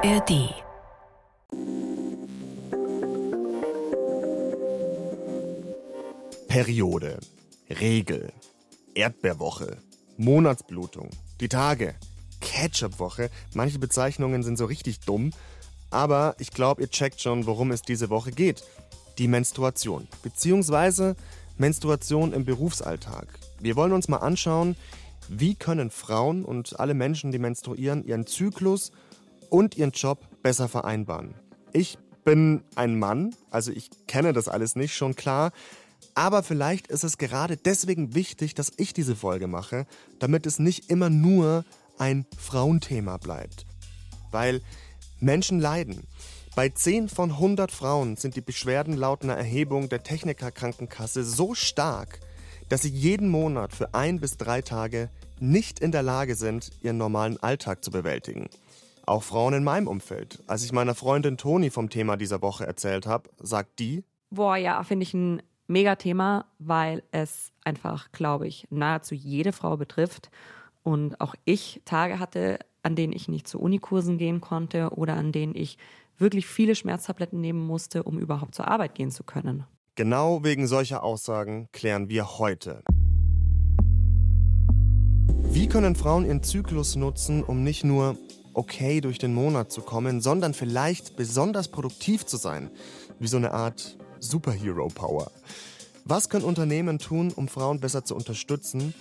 ARD. Periode, Regel, Erdbeerwoche, Monatsblutung, die Tage, Ketchupwoche. Manche Bezeichnungen sind so richtig dumm, aber ich glaube, ihr checkt schon, worum es diese Woche geht. Die Menstruation, beziehungsweise Menstruation im Berufsalltag. Wir wollen uns mal anschauen, wie können Frauen und alle Menschen, die menstruieren, ihren Zyklus und ihren Job besser vereinbaren. Ich bin ein Mann, also ich kenne das alles nicht, schon klar. Aber vielleicht ist es gerade deswegen wichtig, dass ich diese Folge mache, damit es nicht immer nur ein Frauenthema bleibt. Weil Menschen leiden. Bei 10 von 100 Frauen sind die Beschwerden laut einer Erhebung der Technikerkrankenkasse so stark, dass sie jeden Monat für ein bis drei Tage nicht in der Lage sind, ihren normalen Alltag zu bewältigen. Auch Frauen in meinem Umfeld. Als ich meiner Freundin Toni vom Thema dieser Woche erzählt habe, sagt die, Boah, ja, finde ich ein Megathema, weil es einfach, glaube ich, nahezu jede Frau betrifft. Und auch ich Tage hatte, an denen ich nicht zu Unikursen gehen konnte oder an denen ich wirklich viele Schmerztabletten nehmen musste, um überhaupt zur Arbeit gehen zu können. Genau wegen solcher Aussagen klären wir heute. Wie können Frauen ihren Zyklus nutzen, um nicht nur okay durch den Monat zu kommen, sondern vielleicht besonders produktiv zu sein? Wie so eine Art Superhero-Power. Was können Unternehmen tun, um Frauen besser zu unterstützen?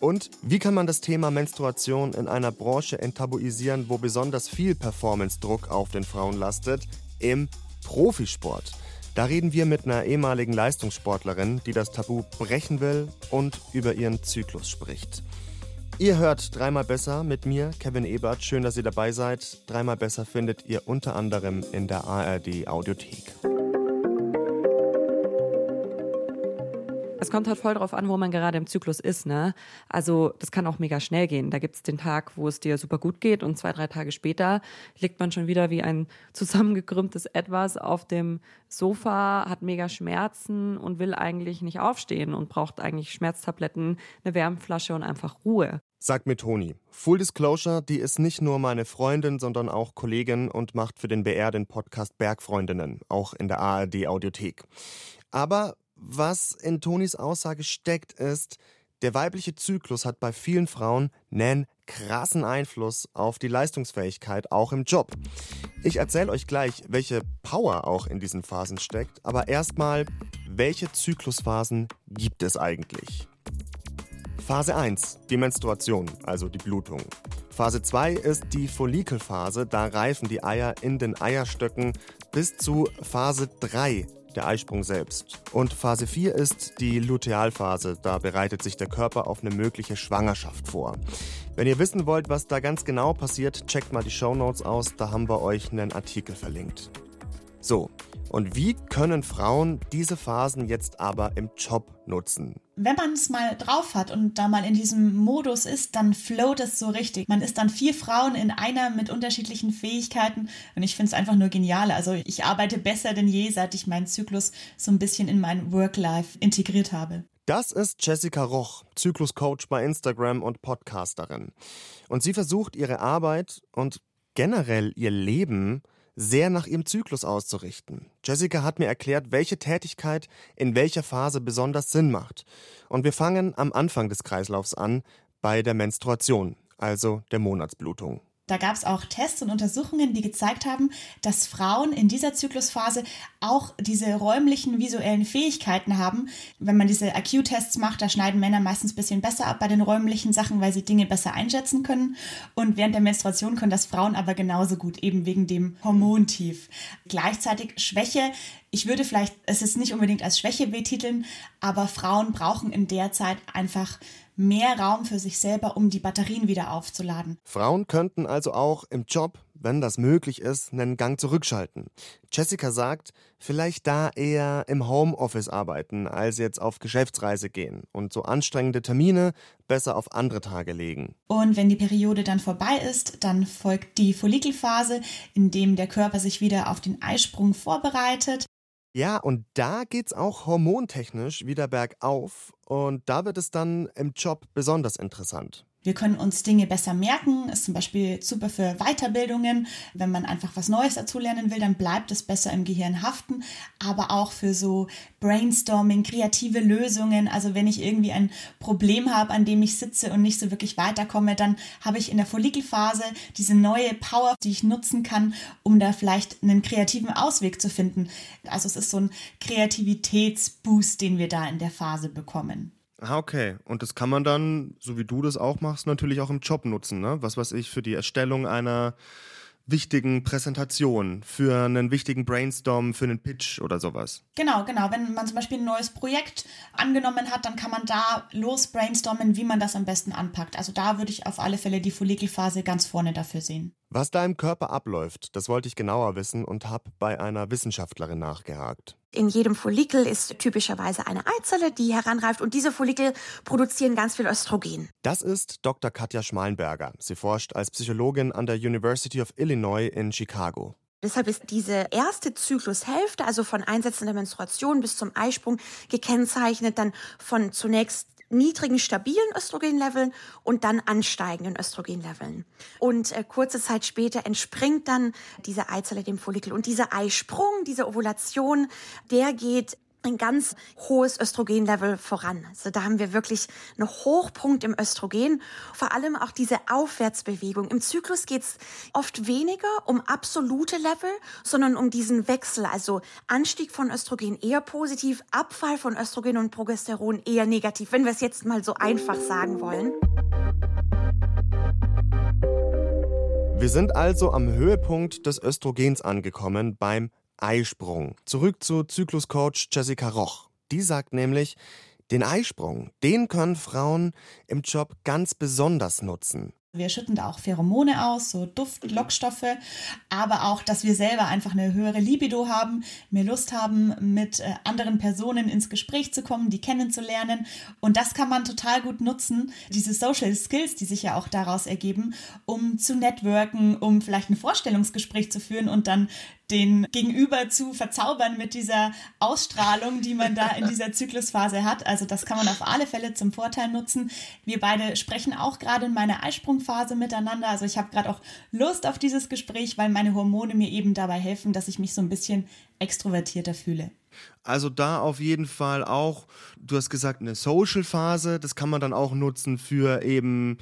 Und wie kann man das Thema Menstruation in einer Branche enttabuisieren, wo besonders viel Performance-Druck auf den Frauen lastet? Im Profisport. Da reden wir mit einer ehemaligen Leistungssportlerin, die das Tabu brechen will und über ihren Zyklus spricht. Ihr hört dreimal besser mit mir, Kevin Ebert. Schön, dass ihr dabei seid. Dreimal besser findet ihr unter anderem in der ARD Audiothek. Es kommt halt voll drauf an, wo man gerade im Zyklus ist, ne? Also, das kann auch mega schnell gehen. Da gibt's den Tag, wo es dir super gut geht und zwei, drei Tage später liegt man schon wieder wie ein zusammengekrümmtes Etwas auf dem Sofa, hat mega Schmerzen und will eigentlich nicht aufstehen und braucht eigentlich Schmerztabletten, eine Wärmflasche und einfach Ruhe. Sagt mir Toni. Full Disclosure, die ist nicht nur meine Freundin, sondern auch Kollegin und macht für den BR den Podcast Bergfreundinnen, auch in der ARD Audiothek. Aber was in Tonis Aussage steckt, ist, der weibliche Zyklus hat bei vielen Frauen einen krassen Einfluss auf die Leistungsfähigkeit, auch im Job. Ich erzähle euch gleich, welche Power auch in diesen Phasen steckt, aber erstmal, welche Zyklusphasen gibt es eigentlich? Phase 1, die Menstruation, also die Blutung. Phase 2 ist die Follikelphase, da reifen die Eier in den Eierstöcken bis zu Phase 3, der Eisprung selbst. Und Phase 4 ist die Lutealphase, da bereitet sich der Körper auf eine mögliche Schwangerschaft vor. Wenn ihr wissen wollt, was da ganz genau passiert, checkt mal die Show Notes aus, da haben wir euch einen Artikel verlinkt. So, und wie können Frauen diese Phasen jetzt aber im Job nutzen? Wenn man es mal drauf hat und da mal in diesem Modus ist, dann float es so richtig. Man ist dann vier Frauen in einer mit unterschiedlichen Fähigkeiten und ich finde es einfach nur genial. Also ich arbeite besser denn je, seit ich meinen Zyklus so ein bisschen in mein Work-Life integriert habe. Das ist Jessica Roch, Zykluscoach bei Instagram und Podcasterin. Und sie versucht ihre Arbeit und generell ihr Leben sehr nach ihrem Zyklus auszurichten. Jessica hat mir erklärt, welche Tätigkeit in welcher Phase besonders Sinn macht. Und wir fangen am Anfang des Kreislaufs an, bei der Menstruation, also der Monatsblutung. Da gab es auch Tests und Untersuchungen, die gezeigt haben, dass Frauen in dieser Zyklusphase auch diese räumlichen visuellen Fähigkeiten haben. Wenn man diese IQ-Tests macht, da schneiden Männer meistens ein bisschen besser ab bei den räumlichen Sachen, weil sie Dinge besser einschätzen können. Und während der Menstruation können das Frauen aber genauso gut, eben wegen dem Hormontief. Gleichzeitig Schwäche. Ich würde vielleicht es ist nicht unbedingt als Schwäche betiteln, aber Frauen brauchen in der Zeit einfach mehr Raum für sich selber, um die Batterien wieder aufzuladen. Frauen könnten also auch im Job, wenn das möglich ist, einen Gang zurückschalten. Jessica sagt, vielleicht da eher im Homeoffice arbeiten, als jetzt auf Geschäftsreise gehen und so anstrengende Termine besser auf andere Tage legen. Und wenn die Periode dann vorbei ist, dann folgt die Follikelphase, in dem der Körper sich wieder auf den Eisprung vorbereitet. Ja, und da geht's auch hormontechnisch wieder bergauf und da wird es dann im Job besonders interessant. Wir können uns Dinge besser merken, ist zum Beispiel super für Weiterbildungen. Wenn man einfach was Neues dazulernen will, dann bleibt es besser im Gehirn haften. Aber auch für so Brainstorming, kreative Lösungen. Also wenn ich irgendwie ein Problem habe, an dem ich sitze und nicht so wirklich weiterkomme, dann habe ich in der Follikelphase diese neue Power, die ich nutzen kann, um da vielleicht einen kreativen Ausweg zu finden. Also es ist so ein Kreativitätsboost, den wir da in der Phase bekommen. Ah, okay. Und das kann man dann, so wie du das auch machst, natürlich auch im Job nutzen, ne? Was weiß ich, für die Erstellung einer wichtigen Präsentation, für einen wichtigen Brainstorm, für einen Pitch oder sowas. Genau, genau. Wenn man zum Beispiel ein neues Projekt angenommen hat, dann kann man da los brainstormen, wie man das am besten anpackt. Also da würde ich auf alle Fälle die Follikelphase ganz vorne dafür sehen. Was da im Körper abläuft, das wollte ich genauer wissen und habe bei einer Wissenschaftlerin nachgehakt. In jedem Follikel ist typischerweise eine Eizelle, die heranreift und diese Follikel produzieren ganz viel Östrogen. Das ist Dr. Katja Schmalenberger. Sie forscht als Psychologin an der University of Illinois in Chicago. Deshalb ist diese erste Zyklushälfte, also von Einsetzen der Menstruation bis zum Eisprung, gekennzeichnet dann von zunächst niedrigen, stabilen Östrogenleveln und dann ansteigenden Östrogenleveln. Und äh, kurze Zeit später entspringt dann diese Eizelle dem Follikel. Und dieser Eisprung, diese Ovulation, der geht ein ganz hohes Östrogenlevel voran. Also da haben wir wirklich einen Hochpunkt im Östrogen. Vor allem auch diese Aufwärtsbewegung. Im Zyklus geht es oft weniger um absolute Level, sondern um diesen Wechsel. Also Anstieg von Östrogen eher positiv, Abfall von Östrogen und Progesteron eher negativ, wenn wir es jetzt mal so einfach sagen wollen. Wir sind also am Höhepunkt des Östrogens angekommen beim Eisprung. Zurück zu Zykluscoach Jessica Roch. Die sagt nämlich, den Eisprung, den können Frauen im Job ganz besonders nutzen. Wir schütten da auch Pheromone aus, so Duft, Lockstoffe, aber auch, dass wir selber einfach eine höhere Libido haben, mehr Lust haben, mit äh, anderen Personen ins Gespräch zu kommen, die kennenzulernen. Und das kann man total gut nutzen, diese Social Skills, die sich ja auch daraus ergeben, um zu networken, um vielleicht ein Vorstellungsgespräch zu führen und dann den Gegenüber zu verzaubern mit dieser Ausstrahlung, die man da in dieser Zyklusphase hat. Also das kann man auf alle Fälle zum Vorteil nutzen. Wir beide sprechen auch gerade in meiner Eisprungphase miteinander. Also ich habe gerade auch Lust auf dieses Gespräch, weil meine Hormone mir eben dabei helfen, dass ich mich so ein bisschen extrovertierter fühle. Also da auf jeden Fall auch, du hast gesagt, eine Social-Phase, das kann man dann auch nutzen für eben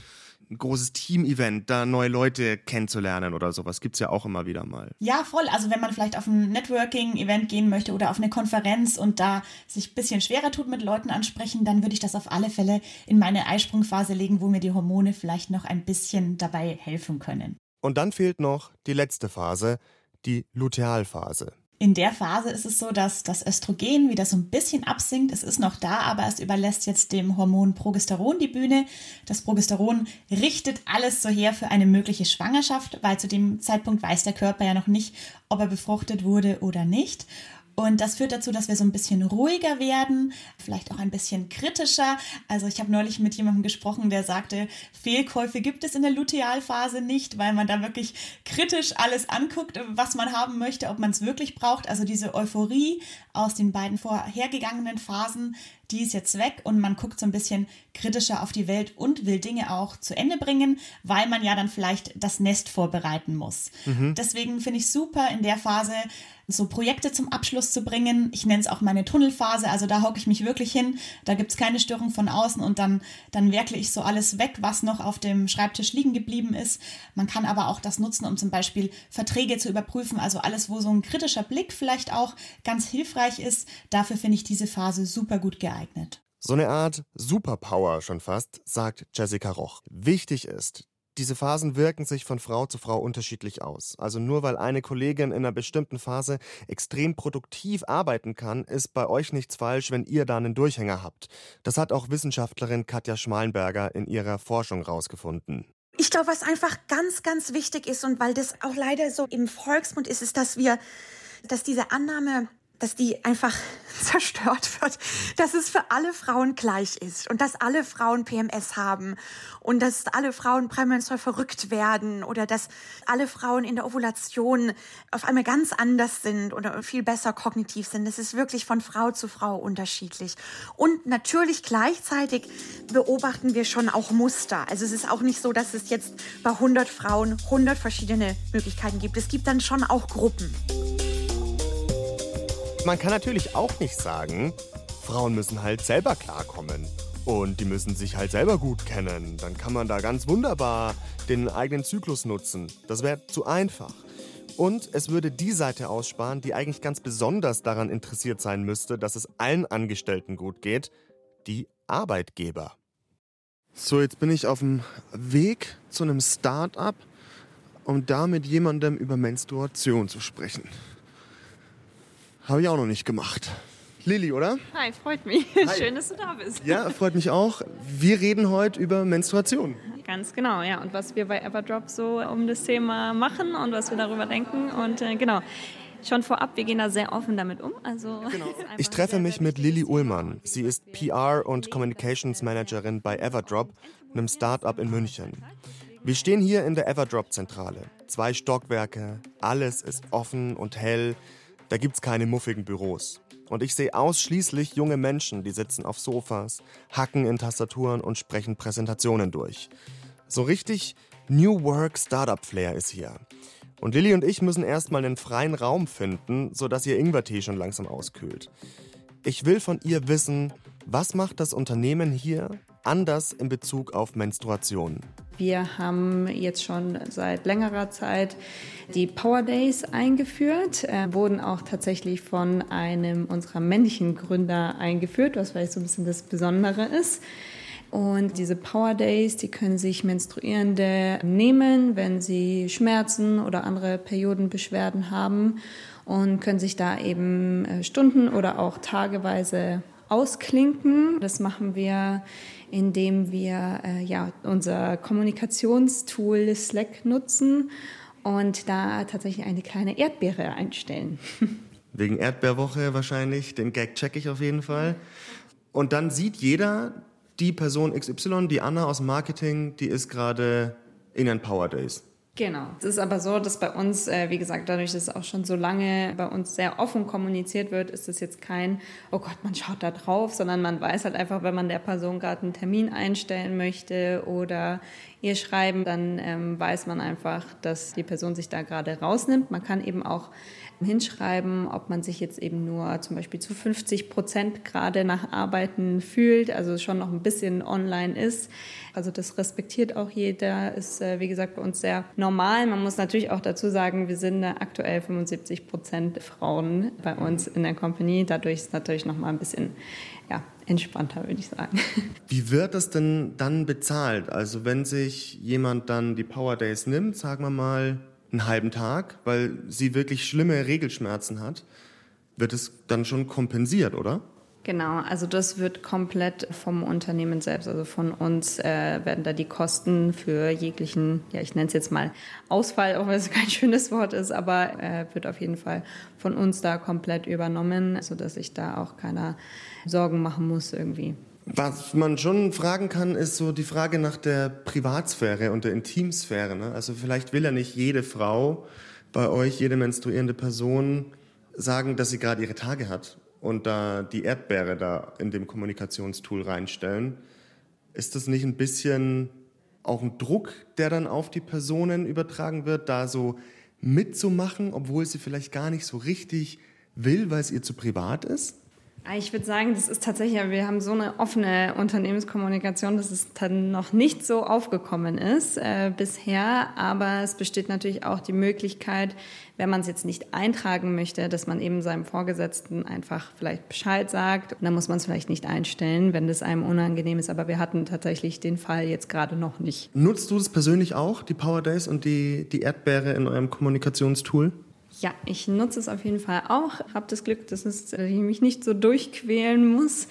ein großes Team-Event, da neue Leute kennenzulernen oder sowas. Gibt es ja auch immer wieder mal. Ja, voll. Also wenn man vielleicht auf ein Networking-Event gehen möchte oder auf eine Konferenz und da sich ein bisschen schwerer tut mit Leuten ansprechen, dann würde ich das auf alle Fälle in meine Eisprungphase legen, wo mir die Hormone vielleicht noch ein bisschen dabei helfen können. Und dann fehlt noch die letzte Phase, die Lutealphase. In der Phase ist es so, dass das Östrogen wieder so ein bisschen absinkt. Es ist noch da, aber es überlässt jetzt dem Hormon Progesteron die Bühne. Das Progesteron richtet alles so her für eine mögliche Schwangerschaft, weil zu dem Zeitpunkt weiß der Körper ja noch nicht, ob er befruchtet wurde oder nicht. Und das führt dazu, dass wir so ein bisschen ruhiger werden, vielleicht auch ein bisschen kritischer. Also ich habe neulich mit jemandem gesprochen, der sagte, Fehlkäufe gibt es in der Lutealphase nicht, weil man da wirklich kritisch alles anguckt, was man haben möchte, ob man es wirklich braucht. Also diese Euphorie aus den beiden vorhergegangenen Phasen, die ist jetzt weg und man guckt so ein bisschen kritischer auf die Welt und will Dinge auch zu Ende bringen, weil man ja dann vielleicht das Nest vorbereiten muss. Mhm. Deswegen finde ich super in der Phase so Projekte zum Abschluss zu bringen. Ich nenne es auch meine Tunnelphase, also da hocke ich mich wirklich hin, da gibt es keine Störung von außen und dann, dann werkle ich so alles weg, was noch auf dem Schreibtisch liegen geblieben ist. Man kann aber auch das nutzen, um zum Beispiel Verträge zu überprüfen, also alles, wo so ein kritischer Blick vielleicht auch ganz hilfreich ist. Dafür finde ich diese Phase super gut geeignet. So eine Art Superpower schon fast, sagt Jessica Roch. Wichtig ist, diese Phasen wirken sich von Frau zu Frau unterschiedlich aus. Also nur weil eine Kollegin in einer bestimmten Phase extrem produktiv arbeiten kann, ist bei euch nichts falsch, wenn ihr da einen Durchhänger habt. Das hat auch Wissenschaftlerin Katja Schmalenberger in ihrer Forschung rausgefunden. Ich glaube, was einfach ganz, ganz wichtig ist und weil das auch leider so im Volksmund ist, ist, dass wir, dass diese Annahme dass die einfach zerstört wird, dass es für alle Frauen gleich ist und dass alle Frauen PMS haben und dass alle Frauen prämenstruell verrückt werden oder dass alle Frauen in der Ovulation auf einmal ganz anders sind oder viel besser kognitiv sind. Das ist wirklich von Frau zu Frau unterschiedlich. Und natürlich gleichzeitig beobachten wir schon auch Muster. Also es ist auch nicht so, dass es jetzt bei 100 Frauen 100 verschiedene Möglichkeiten gibt. Es gibt dann schon auch Gruppen. Man kann natürlich auch nicht sagen, Frauen müssen halt selber klarkommen. Und die müssen sich halt selber gut kennen. Dann kann man da ganz wunderbar den eigenen Zyklus nutzen. Das wäre zu einfach. Und es würde die Seite aussparen, die eigentlich ganz besonders daran interessiert sein müsste, dass es allen Angestellten gut geht, die Arbeitgeber. So, jetzt bin ich auf dem Weg zu einem Start-up, um da mit jemandem über Menstruation zu sprechen. Habe ich auch noch nicht gemacht. Lilly, oder? Hi, freut mich. Hi. Schön, dass du da bist. Ja, freut mich auch. Wir reden heute über Menstruation. Ganz genau, ja. Und was wir bei Everdrop so um das Thema machen und was wir darüber denken. Und äh, genau, schon vorab, wir gehen da sehr offen damit um. Also Ich treffe mich mit Lilly Ullmann. Sie ist PR und Communications Managerin bei Everdrop, einem Start-up in München. Wir stehen hier in der Everdrop-Zentrale. Zwei Stockwerke, alles ist offen und hell. Da gibt's keine muffigen Büros. Und ich sehe ausschließlich junge Menschen, die sitzen auf Sofas, hacken in Tastaturen und sprechen Präsentationen durch. So richtig New Work Startup Flair ist hier. Und Lilly und ich müssen erstmal einen freien Raum finden, sodass ihr Ingwertee schon langsam auskühlt. Ich will von ihr wissen, was macht das Unternehmen hier anders in Bezug auf Menstruation? Wir haben jetzt schon seit längerer Zeit die Power Days eingeführt, äh, wurden auch tatsächlich von einem unserer männlichen Gründer eingeführt, was vielleicht so ein bisschen das Besondere ist. Und diese Power Days, die können sich Menstruierende nehmen, wenn sie Schmerzen oder andere Periodenbeschwerden haben und können sich da eben äh, Stunden oder auch tageweise ausklinken. Das machen wir, indem wir äh, ja, unser Kommunikationstool Slack nutzen und da tatsächlich eine kleine Erdbeere einstellen. Wegen Erdbeerwoche wahrscheinlich, den Gag check ich auf jeden Fall. Und dann sieht jeder, die Person XY, die Anna aus Marketing, die ist gerade in den Power Days. Genau. Es ist aber so, dass bei uns, äh, wie gesagt, dadurch, dass es auch schon so lange bei uns sehr offen kommuniziert wird, ist es jetzt kein, oh Gott, man schaut da drauf, sondern man weiß halt einfach, wenn man der Person gerade einen Termin einstellen möchte oder ihr schreiben, dann ähm, weiß man einfach, dass die Person sich da gerade rausnimmt. Man kann eben auch hinschreiben, ob man sich jetzt eben nur zum Beispiel zu 50 Prozent gerade nach Arbeiten fühlt, also schon noch ein bisschen online ist. Also das respektiert auch jeder, ist äh, wie gesagt bei uns sehr normal. Man muss natürlich auch dazu sagen, wir sind aktuell 75 Prozent Frauen bei uns in der Company. Dadurch ist natürlich noch mal ein bisschen ja, entspannter, würde ich sagen. Wie wird das denn dann bezahlt? Also wenn sich jemand dann die Power Days nimmt, sagen wir mal einen halben Tag, weil sie wirklich schlimme Regelschmerzen hat, wird es dann schon kompensiert, oder? Genau, also das wird komplett vom Unternehmen selbst, also von uns äh, werden da die Kosten für jeglichen, ja ich nenne es jetzt mal Ausfall, auch wenn es kein schönes Wort ist, aber äh, wird auf jeden Fall von uns da komplett übernommen, sodass sich da auch keiner Sorgen machen muss irgendwie. Was man schon fragen kann, ist so die Frage nach der Privatsphäre und der Intimsphäre. Ne? Also vielleicht will ja nicht jede Frau bei euch, jede menstruierende Person sagen, dass sie gerade ihre Tage hat und da die Erdbeere da in dem Kommunikationstool reinstellen. Ist das nicht ein bisschen auch ein Druck, der dann auf die Personen übertragen wird, da so mitzumachen, obwohl sie vielleicht gar nicht so richtig will, weil es ihr zu privat ist? Ah, ich würde sagen, das ist tatsächlich, wir haben so eine offene Unternehmenskommunikation, dass es dann noch nicht so aufgekommen ist äh, bisher. Aber es besteht natürlich auch die Möglichkeit, wenn man es jetzt nicht eintragen möchte, dass man eben seinem Vorgesetzten einfach vielleicht Bescheid sagt. Und dann muss man es vielleicht nicht einstellen, wenn das einem unangenehm ist. Aber wir hatten tatsächlich den Fall jetzt gerade noch nicht. Nutzt du das persönlich auch, die Power Days und die, die Erdbeere in eurem Kommunikationstool? Ja, ich nutze es auf jeden Fall auch. Habe das Glück, dass, es, dass ich mich nicht so durchquälen muss.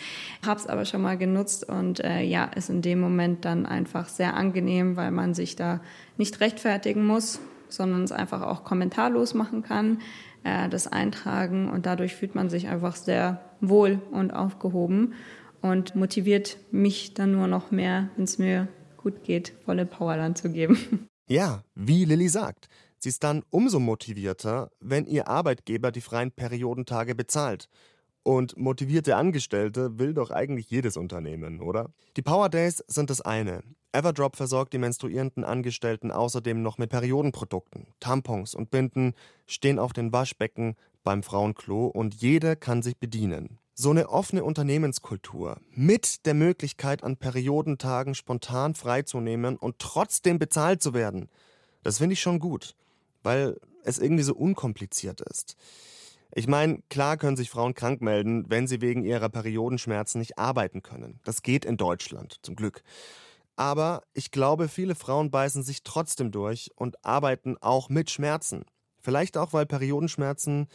Habe es aber schon mal genutzt und äh, ja, ist in dem Moment dann einfach sehr angenehm, weil man sich da nicht rechtfertigen muss, sondern es einfach auch kommentarlos machen kann. äh, das eintragen und dadurch fühlt man sich einfach sehr wohl und aufgehoben und motiviert mich dann nur noch mehr, wenn es mir gut geht, volle Power dann zu geben. Ja, wie Lilly sagt, sie ist dann umso motivierter, wenn ihr Arbeitgeber die freien Periodentage bezahlt. Und motivierte Angestellte will doch eigentlich jedes Unternehmen, oder? Die Power Days sind das eine. Everdrop versorgt die menstruierenden Angestellten außerdem noch mit Periodenprodukten. Tampons und Binden stehen auf den Waschbecken beim Frauenklo und jeder kann sich bedienen. So eine offene Unternehmenskultur mit der Möglichkeit, an Periodentagen spontan freizunehmen und trotzdem bezahlt zu werden, das finde ich schon gut, weil es irgendwie so unkompliziert ist. Ich meine, klar können sich Frauen krank melden, wenn sie wegen ihrer Periodenschmerzen nicht arbeiten können. Das geht in Deutschland, zum Glück. Aber ich glaube, viele Frauen beißen sich trotzdem durch und arbeiten auch mit Schmerzen. Vielleicht auch, weil Periodenschmerzen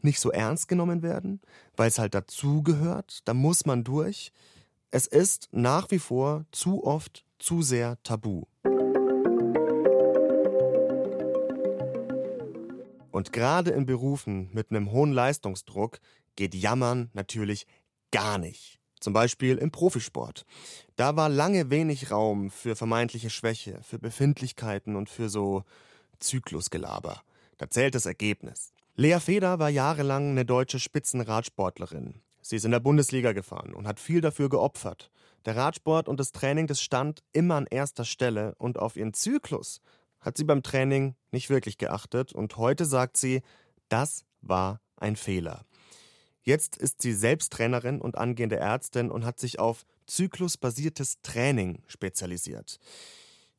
nicht so ernst genommen werden, weil es halt dazugehört, da muss man durch. Es ist nach wie vor zu oft zu sehr tabu. Und gerade in Berufen mit einem hohen Leistungsdruck geht Jammern natürlich gar nicht. Zum Beispiel im Profisport. Da war lange wenig Raum für vermeintliche Schwäche, für Befindlichkeiten und für so Zyklusgelaber. Da zählt das Ergebnis. Lea Feder war jahrelang eine deutsche Spitzenradsportlerin. Sie ist in der Bundesliga gefahren und hat viel dafür geopfert. Der Radsport und das Training, das stand immer an erster Stelle und auf ihren Zyklus hat sie beim Training nicht wirklich geachtet und heute sagt sie, das war ein Fehler. Jetzt ist sie selbst Trainerin und angehende Ärztin und hat sich auf zyklusbasiertes Training spezialisiert.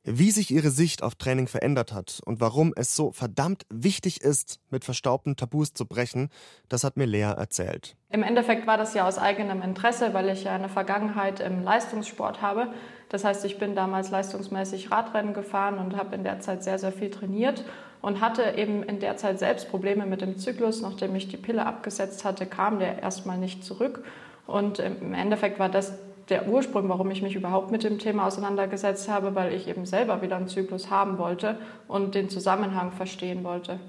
Wie sich ihre Sicht auf Training verändert hat und warum es so verdammt wichtig ist, mit verstaubten Tabus zu brechen, das hat mir Lea erzählt. Im Endeffekt war das ja aus eigenem Interesse, weil ich ja eine Vergangenheit im Leistungssport habe. Das heißt, ich bin damals leistungsmäßig Radrennen gefahren und habe in der Zeit sehr, sehr viel trainiert und hatte eben in der Zeit selbst Probleme mit dem Zyklus. Nachdem ich die Pille abgesetzt hatte, kam der erstmal nicht zurück. Und im Endeffekt war das der Ursprung, warum ich mich überhaupt mit dem Thema auseinandergesetzt habe, weil ich eben selber wieder einen Zyklus haben wollte und den Zusammenhang verstehen wollte.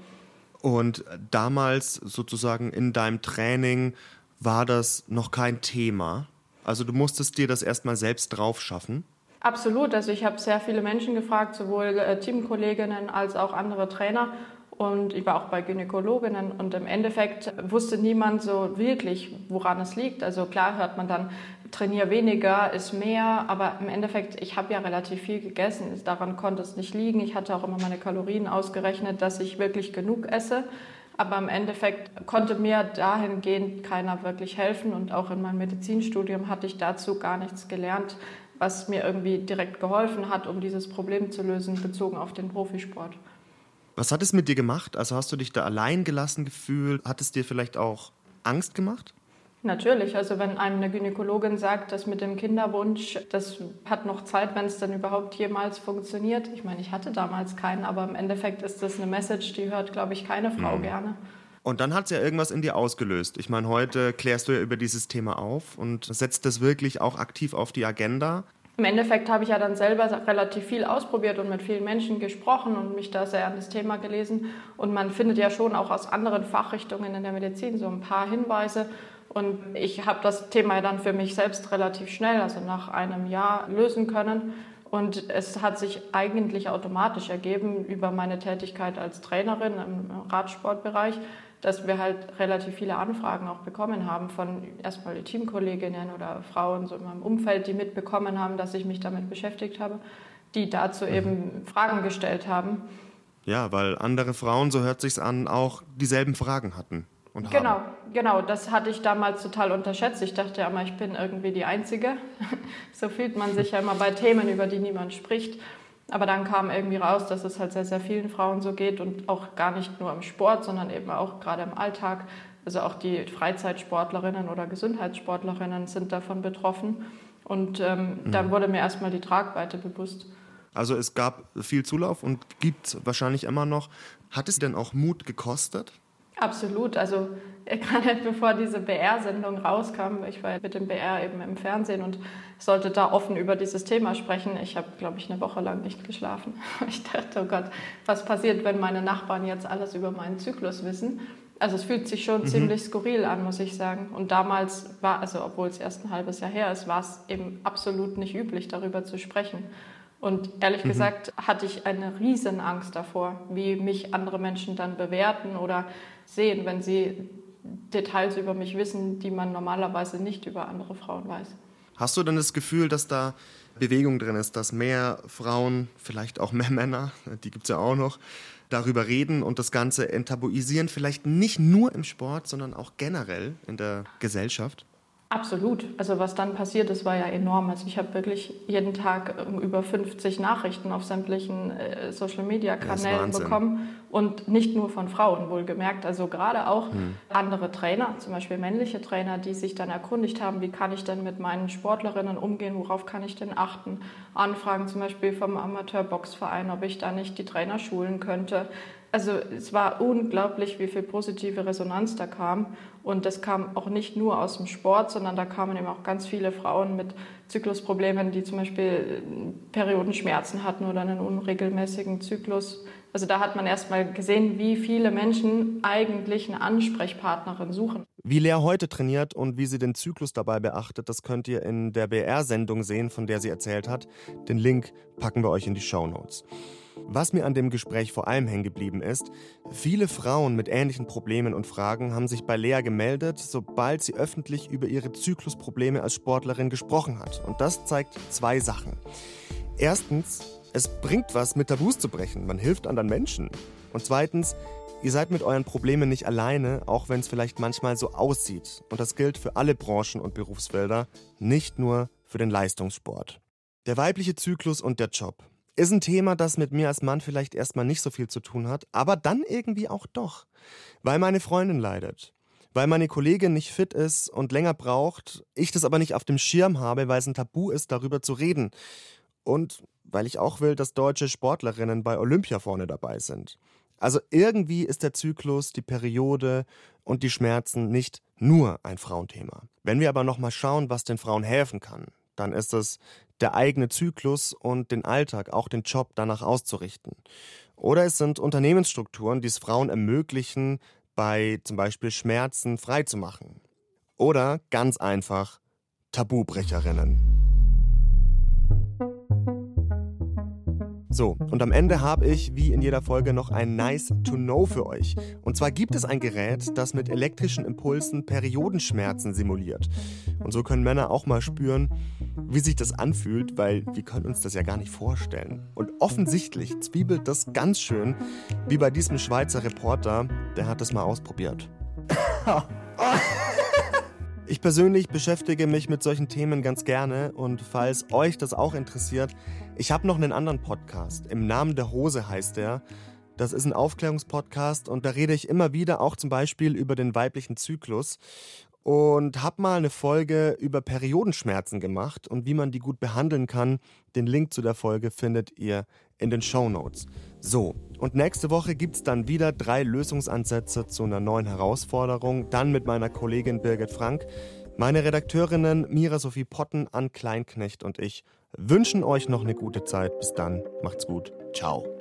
Und damals sozusagen in deinem Training war das noch kein Thema. Also du musstest dir das erstmal selbst drauf schaffen. Absolut. Also ich habe sehr viele Menschen gefragt, sowohl äh, Teamkolleginnen als auch andere Trainer. Und ich war auch bei Gynäkologinnen und im Endeffekt wusste niemand so wirklich, woran es liegt. Also klar hört man dann, trainiere weniger, ist mehr, aber im Endeffekt, ich habe ja relativ viel gegessen. Daran konnte es nicht liegen. Ich hatte auch immer meine Kalorien ausgerechnet, dass ich wirklich genug esse. Aber im Endeffekt konnte mir dahingehend keiner wirklich helfen. Und auch in meinem Medizinstudium hatte ich dazu gar nichts gelernt, was mir irgendwie direkt geholfen hat, um dieses Problem zu lösen, bezogen auf den Profisport. Was hat es mit dir gemacht? Also hast du dich da allein gelassen gefühlt? Hat es dir vielleicht auch Angst gemacht? Natürlich, also wenn einem eine Gynäkologin sagt, dass mit dem Kinderwunsch, das hat noch Zeit, wenn es dann überhaupt jemals funktioniert. Ich meine, ich hatte damals keinen, aber im Endeffekt ist das eine Message, die hört, glaube ich, keine Frau mhm. gerne. Und dann hat es ja irgendwas in dir ausgelöst. Ich meine, heute klärst du ja über dieses Thema auf und setzt das wirklich auch aktiv auf die Agenda. Im Endeffekt habe ich ja dann selber relativ viel ausprobiert und mit vielen Menschen gesprochen und mich da sehr an das Thema gelesen. Und man findet ja schon auch aus anderen Fachrichtungen in der Medizin so ein paar Hinweise. Und ich habe das Thema dann für mich selbst relativ schnell, also nach einem Jahr, lösen können. Und es hat sich eigentlich automatisch ergeben über meine Tätigkeit als Trainerin im Radsportbereich, dass wir halt relativ viele Anfragen auch bekommen haben von erstmal Teamkolleginnen oder Frauen so in meinem Umfeld, die mitbekommen haben, dass ich mich damit beschäftigt habe, die dazu mhm. eben Fragen gestellt haben. Ja, weil andere Frauen, so hört sich's an, auch dieselben Fragen hatten und genau, haben. Genau, das hatte ich damals total unterschätzt. Ich dachte ja immer, ich bin irgendwie die Einzige. so fühlt man sich ja immer bei Themen, über die niemand spricht. Aber dann kam irgendwie raus, dass es halt sehr, sehr vielen Frauen so geht und auch gar nicht nur im Sport, sondern eben auch gerade im Alltag. Also auch die Freizeitsportlerinnen oder Gesundheitssportlerinnen sind davon betroffen. Und ähm, mhm. dann wurde mir erstmal die Tragweite bewusst. Also es gab viel Zulauf und gibt wahrscheinlich immer noch. Hat es denn auch Mut gekostet? Absolut. Also äh, gerade bevor diese BR-Sendung rauskam, ich war mit dem BR eben im Fernsehen und sollte da offen über dieses Thema sprechen. Ich habe, glaube ich, eine Woche lang nicht geschlafen. Ich dachte, oh Gott, was passiert, wenn meine Nachbarn jetzt alles über meinen Zyklus wissen? Also es fühlt sich schon mhm. ziemlich skurril an, muss ich sagen. Und damals war, also obwohl es erst ein halbes Jahr her ist, war es eben absolut nicht üblich, darüber zu sprechen. Und ehrlich mhm. gesagt hatte ich eine riesen Angst davor, wie mich andere Menschen dann bewerten oder sehen, wenn sie Details über mich wissen, die man normalerweise nicht über andere Frauen weiß. Hast du denn das Gefühl, dass da Bewegung drin ist, dass mehr Frauen, vielleicht auch mehr Männer, die gibt es ja auch noch, darüber reden und das Ganze enttabuisieren, vielleicht nicht nur im Sport, sondern auch generell in der Gesellschaft? Absolut. Also was dann passiert ist, war ja enorm. Also ich habe wirklich jeden Tag ähm, über 50 Nachrichten auf sämtlichen äh, Social-Media-Kanälen bekommen und nicht nur von Frauen wohlgemerkt. Also gerade auch hm. andere Trainer, zum Beispiel männliche Trainer, die sich dann erkundigt haben, wie kann ich denn mit meinen Sportlerinnen umgehen, worauf kann ich denn achten. Anfragen zum Beispiel vom Amateurboxverein, ob ich da nicht die Trainer schulen könnte. Also es war unglaublich, wie viel positive Resonanz da kam. Und das kam auch nicht nur aus dem Sport, sondern da kamen eben auch ganz viele Frauen mit Zyklusproblemen, die zum Beispiel äh, Periodenschmerzen hatten oder einen unregelmäßigen Zyklus. Also da hat man erst mal gesehen, wie viele Menschen eigentlich eine Ansprechpartnerin suchen. Wie Lea heute trainiert und wie sie den Zyklus dabei beachtet, das könnt ihr in der BR-Sendung sehen, von der sie erzählt hat. Den Link packen wir euch in die Show Notes. Was mir an dem Gespräch vor allem hängen geblieben ist, viele Frauen mit ähnlichen Problemen und Fragen haben sich bei Lea gemeldet, sobald sie öffentlich über ihre Zyklusprobleme als Sportlerin gesprochen hat. Und das zeigt zwei Sachen. Erstens, es bringt was, mit Tabus zu brechen. Man hilft anderen Menschen. Und zweitens, ihr seid mit euren Problemen nicht alleine, auch wenn es vielleicht manchmal so aussieht. Und das gilt für alle Branchen und Berufsfelder, nicht nur für den Leistungssport. Der weibliche Zyklus und der Job. Ist ein Thema, das mit mir als Mann vielleicht erstmal nicht so viel zu tun hat, aber dann irgendwie auch doch. Weil meine Freundin leidet. Weil meine Kollegin nicht fit ist und länger braucht, ich das aber nicht auf dem Schirm habe, weil es ein Tabu ist, darüber zu reden. Und weil ich auch will, dass deutsche Sportlerinnen bei Olympia vorne dabei sind. Also irgendwie ist der Zyklus, die Periode und die Schmerzen nicht nur ein Frauenthema. Wenn wir aber nochmal schauen, was den Frauen helfen kann, dann ist es der eigene Zyklus und den Alltag, auch den Job danach auszurichten. Oder es sind Unternehmensstrukturen, die es Frauen ermöglichen, bei zum Beispiel Schmerzen freizumachen. Oder ganz einfach Tabubrecherinnen. So, und am Ende habe ich, wie in jeder Folge, noch ein Nice to Know für euch. Und zwar gibt es ein Gerät, das mit elektrischen Impulsen Periodenschmerzen simuliert. Und so können Männer auch mal spüren, wie sich das anfühlt, weil wir können uns das ja gar nicht vorstellen. Und offensichtlich zwiebelt das ganz schön, wie bei diesem Schweizer Reporter, der hat das mal ausprobiert. Ich persönlich beschäftige mich mit solchen Themen ganz gerne und falls euch das auch interessiert, ich habe noch einen anderen Podcast. Im Namen der Hose heißt der. Das ist ein Aufklärungspodcast und da rede ich immer wieder auch zum Beispiel über den weiblichen Zyklus und habe mal eine Folge über Periodenschmerzen gemacht und wie man die gut behandeln kann. Den Link zu der Folge findet ihr in den Show Notes. So, und nächste Woche gibt es dann wieder drei Lösungsansätze zu einer neuen Herausforderung, dann mit meiner Kollegin Birgit Frank. Meine Redakteurinnen Mira Sophie Potten, Ann Kleinknecht und ich wünschen euch noch eine gute Zeit. Bis dann, macht's gut. Ciao.